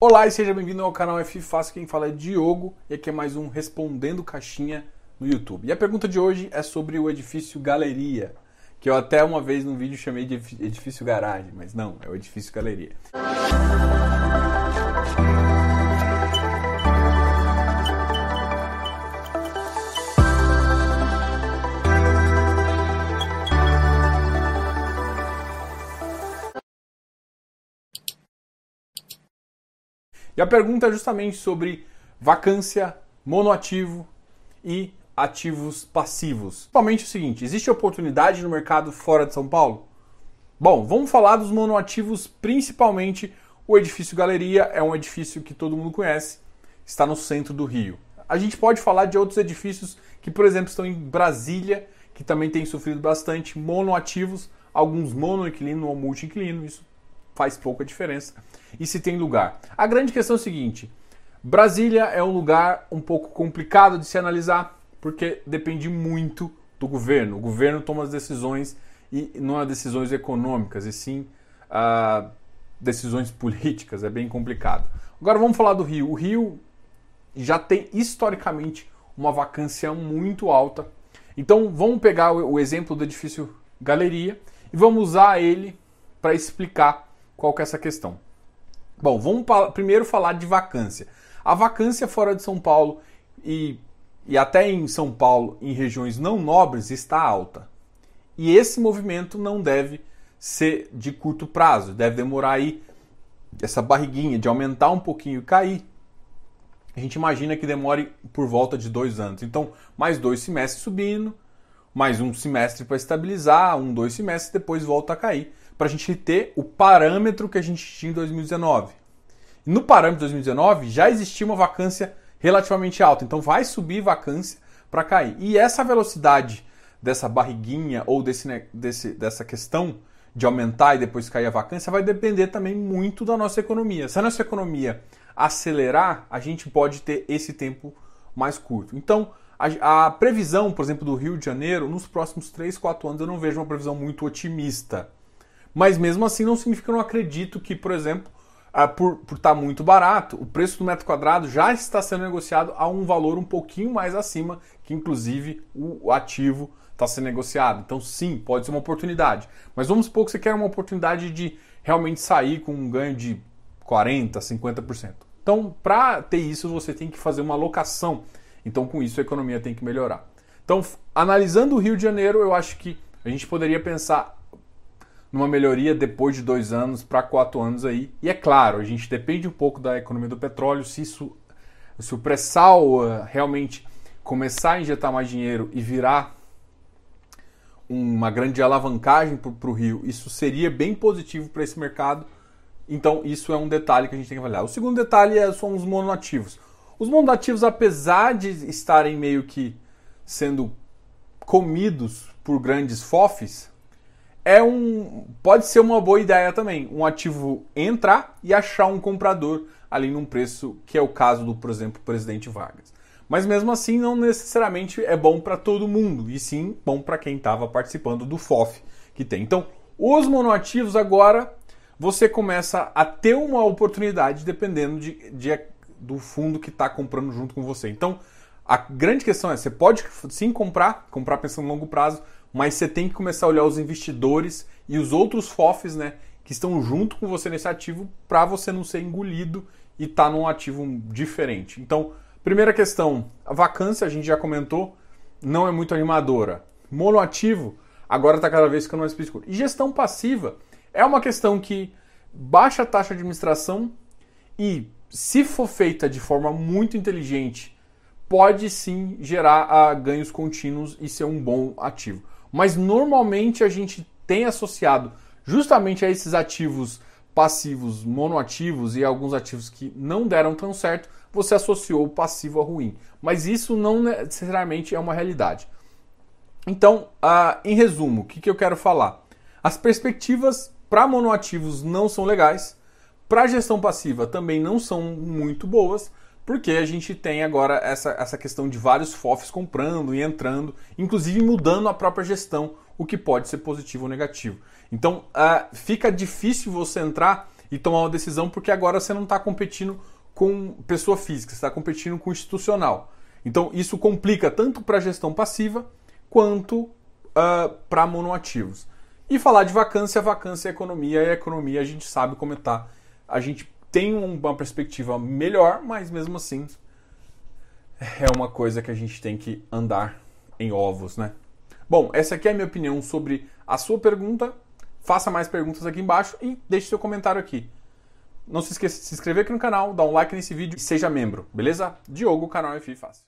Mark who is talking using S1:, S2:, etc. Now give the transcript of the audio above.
S1: Olá e seja bem-vindo ao canal F Fácil, quem fala é Diogo e aqui é mais um Respondendo Caixinha no YouTube. E a pergunta de hoje é sobre o edifício Galeria, que eu até uma vez no vídeo chamei de edifício garagem, mas não, é o edifício Galeria. E a pergunta é justamente sobre vacância, monoativo e ativos passivos. Principalmente o seguinte: existe oportunidade no mercado fora de São Paulo? Bom, vamos falar dos monoativos, principalmente o edifício Galeria, é um edifício que todo mundo conhece, está no centro do Rio. A gente pode falar de outros edifícios que, por exemplo, estão em Brasília, que também tem sofrido bastante monoativos, alguns monoinquilino ou multi-inquilino, isso faz pouca diferença. E se tem lugar. A grande questão é o seguinte: Brasília é um lugar um pouco complicado de se analisar, porque depende muito do governo. O governo toma as decisões e não é decisões econômicas, e sim ah, decisões políticas. É bem complicado. Agora vamos falar do Rio. O Rio já tem historicamente uma vacância muito alta. Então vamos pegar o exemplo do edifício Galeria e vamos usar ele para explicar qual que é essa questão? Bom, vamos primeiro falar de vacância. A vacância fora de São Paulo e, e até em São Paulo, em regiões não nobres, está alta. E esse movimento não deve ser de curto prazo, deve demorar aí essa barriguinha de aumentar um pouquinho e cair. A gente imagina que demore por volta de dois anos. Então, mais dois semestres subindo, mais um semestre para estabilizar, um, dois semestres, depois volta a cair para a gente ter o parâmetro que a gente tinha em 2019. No parâmetro de 2019 já existia uma vacância relativamente alta, então vai subir vacância para cair. E essa velocidade dessa barriguinha ou desse, desse, dessa questão de aumentar e depois cair a vacância vai depender também muito da nossa economia. Se a nossa economia acelerar, a gente pode ter esse tempo mais curto. Então, a, a previsão, por exemplo, do Rio de Janeiro, nos próximos 3, 4 anos, eu não vejo uma previsão muito otimista. Mas mesmo assim não significa que eu não acredito que, por exemplo, ah, por estar tá muito barato, o preço do metro quadrado já está sendo negociado a um valor um pouquinho mais acima, que inclusive o ativo está sendo negociado. Então, sim, pode ser uma oportunidade. Mas vamos supor que você quer uma oportunidade de realmente sair com um ganho de 40%, 50%. Então, para ter isso, você tem que fazer uma alocação. Então, com isso, a economia tem que melhorar. Então, analisando o Rio de Janeiro, eu acho que a gente poderia pensar numa melhoria depois de dois anos para quatro anos aí. E é claro, a gente depende um pouco da economia do petróleo. Se isso, se o pré-sal uh, realmente começar a injetar mais dinheiro e virar uma grande alavancagem para o Rio, isso seria bem positivo para esse mercado. Então, isso é um detalhe que a gente tem que avaliar. O segundo detalhe é, são os monoativos. Os monoativos, apesar de estarem meio que sendo comidos por grandes FOFs, é um pode ser uma boa ideia também, um ativo entrar e achar um comprador ali num preço que é o caso do, por exemplo, presidente Vargas. Mas mesmo assim não necessariamente é bom para todo mundo, e sim bom para quem estava participando do FOF que tem. Então, os monoativos agora você começa a ter uma oportunidade dependendo de, de do fundo que está comprando junto com você. Então, a grande questão é: você pode sim comprar, comprar pensando no longo prazo, mas você tem que começar a olhar os investidores e os outros FOFs, né, que estão junto com você nesse ativo para você não ser engolido e estar tá num ativo diferente. Então, primeira questão, a vacância a gente já comentou, não é muito animadora. Monoativo agora está cada vez ficando mais escuro. E gestão passiva é uma questão que baixa a taxa de administração e se for feita de forma muito inteligente, pode sim gerar uh, ganhos contínuos e ser um bom ativo mas normalmente a gente tem associado justamente a esses ativos passivos monoativos e alguns ativos que não deram tão certo, você associou o passivo a ruim. Mas isso não necessariamente é uma realidade. Então, uh, em resumo, o que, que eu quero falar? As perspectivas para monoativos não são legais, para gestão passiva também não são muito boas, porque a gente tem agora essa, essa questão de vários FOFs comprando e entrando, inclusive mudando a própria gestão, o que pode ser positivo ou negativo. Então uh, fica difícil você entrar e tomar uma decisão, porque agora você não está competindo com pessoa física, você está competindo com institucional. Então isso complica tanto para a gestão passiva quanto uh, para monoativos. E falar de vacância, vacância é economia, e a economia a gente sabe como está. A gente tem uma perspectiva melhor, mas mesmo assim é uma coisa que a gente tem que andar em ovos, né? Bom, essa aqui é a minha opinião sobre a sua pergunta. Faça mais perguntas aqui embaixo e deixe seu comentário aqui. Não se esqueça de se inscrever aqui no canal, dar um like nesse vídeo e seja membro, beleza? Diogo, canal FI Fácil.